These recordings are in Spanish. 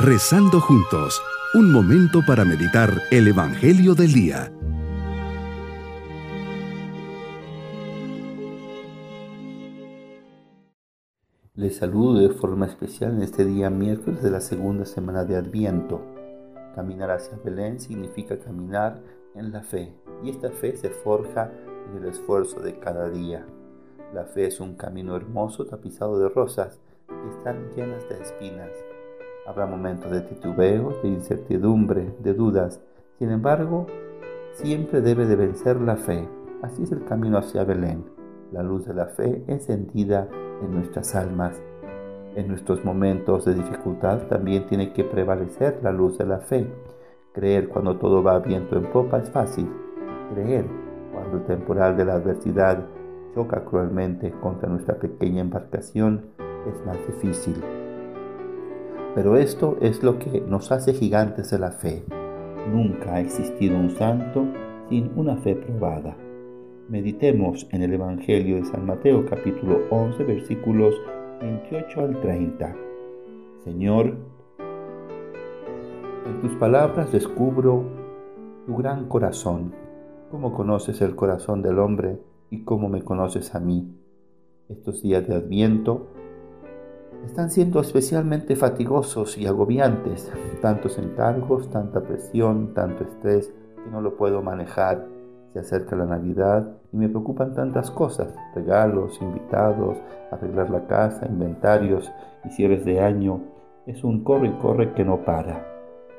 Rezando juntos, un momento para meditar el Evangelio del Día. Les saludo de forma especial en este día miércoles de la segunda semana de Adviento. Caminar hacia Belén significa caminar en la fe, y esta fe se forja en el esfuerzo de cada día. La fe es un camino hermoso tapizado de rosas que están llenas de espinas Habrá momentos de titubeo, de incertidumbre, de dudas. Sin embargo, siempre debe de vencer la fe. Así es el camino hacia Belén, la luz de la fe encendida en nuestras almas. En nuestros momentos de dificultad también tiene que prevalecer la luz de la fe. Creer cuando todo va viento en popa es fácil. Creer cuando el temporal de la adversidad choca cruelmente contra nuestra pequeña embarcación es más difícil. Pero esto es lo que nos hace gigantes de la fe. Nunca ha existido un santo sin una fe probada. Meditemos en el Evangelio de San Mateo capítulo 11 versículos 28 al 30. Señor, en tus palabras descubro tu gran corazón, cómo conoces el corazón del hombre y cómo me conoces a mí. Estos días de Adviento están siendo especialmente fatigosos y agobiantes, tantos encargos, tanta presión, tanto estrés que no lo puedo manejar. Se acerca la Navidad y me preocupan tantas cosas, regalos, invitados, arreglar la casa, inventarios y cierres de año. Es un corre y corre que no para.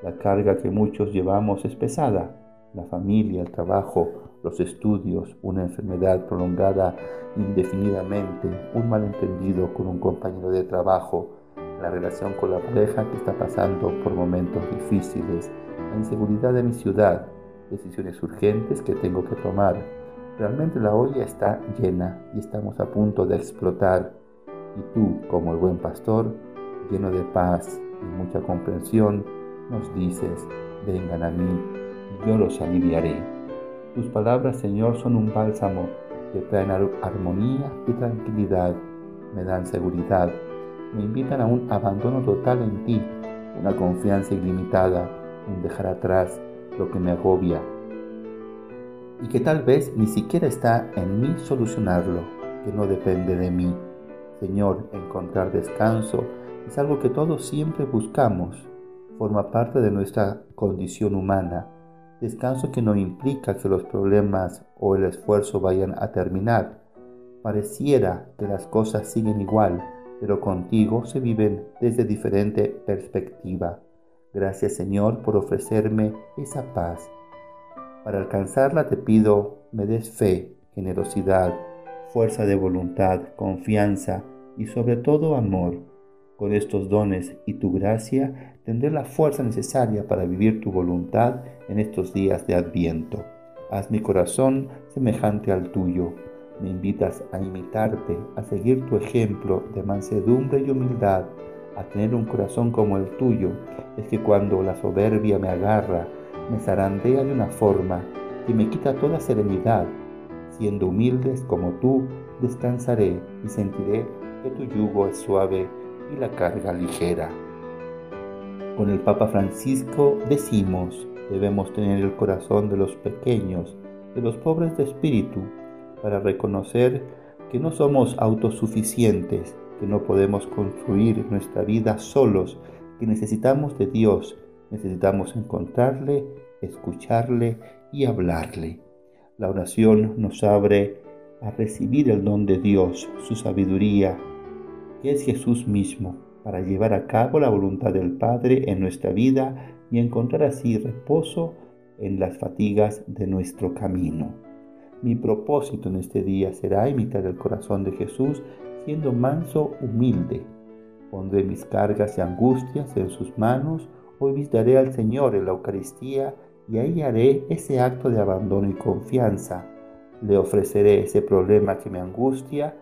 La carga que muchos llevamos es pesada. La familia, el trabajo, los estudios, una enfermedad prolongada indefinidamente, un malentendido con un compañero de trabajo, la relación con la pareja que está pasando por momentos difíciles, la inseguridad de mi ciudad, decisiones urgentes que tengo que tomar. Realmente la olla está llena y estamos a punto de explotar. Y tú, como el buen pastor, lleno de paz y mucha comprensión, nos dices, vengan a mí y yo los aliviaré. Tus palabras, Señor, son un bálsamo que traen armonía y tranquilidad, me dan seguridad, me invitan a un abandono total en ti, una confianza ilimitada, un dejar atrás lo que me agobia y que tal vez ni siquiera está en mí solucionarlo, que no depende de mí. Señor, encontrar descanso es algo que todos siempre buscamos, forma parte de nuestra condición humana Descanso que no implica que los problemas o el esfuerzo vayan a terminar. Pareciera que las cosas siguen igual, pero contigo se viven desde diferente perspectiva. Gracias Señor por ofrecerme esa paz. Para alcanzarla te pido me des fe, generosidad, fuerza de voluntad, confianza y sobre todo amor con estos dones y tu gracia tendré la fuerza necesaria para vivir tu voluntad en estos días de adviento. Haz mi corazón semejante al tuyo. Me invitas a imitarte, a seguir tu ejemplo de mansedumbre y humildad, a tener un corazón como el tuyo. Es que cuando la soberbia me agarra, me zarandea de una forma que me quita toda serenidad. Siendo humildes como tú, descansaré y sentiré que tu yugo es suave y la carga ligera. Con el Papa Francisco decimos, debemos tener el corazón de los pequeños, de los pobres de espíritu, para reconocer que no somos autosuficientes, que no podemos construir nuestra vida solos, que necesitamos de Dios, necesitamos encontrarle, escucharle y hablarle. La oración nos abre a recibir el don de Dios, su sabiduría, que es Jesús mismo, para llevar a cabo la voluntad del Padre en nuestra vida y encontrar así reposo en las fatigas de nuestro camino. Mi propósito en este día será imitar el corazón de Jesús siendo manso, humilde. Pondré mis cargas y angustias en sus manos, hoy visitaré al Señor en la Eucaristía y ahí haré ese acto de abandono y confianza. Le ofreceré ese problema que me angustia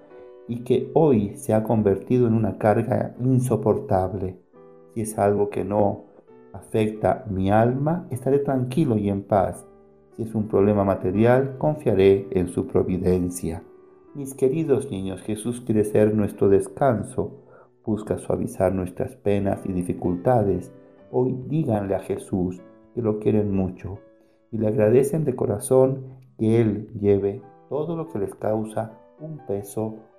y que hoy se ha convertido en una carga insoportable. Si es algo que no afecta mi alma, estaré tranquilo y en paz. Si es un problema material, confiaré en su providencia. Mis queridos niños, Jesús quiere ser nuestro descanso, busca suavizar nuestras penas y dificultades, hoy díganle a Jesús que lo quieren mucho y le agradecen de corazón que Él lleve todo lo que les causa un peso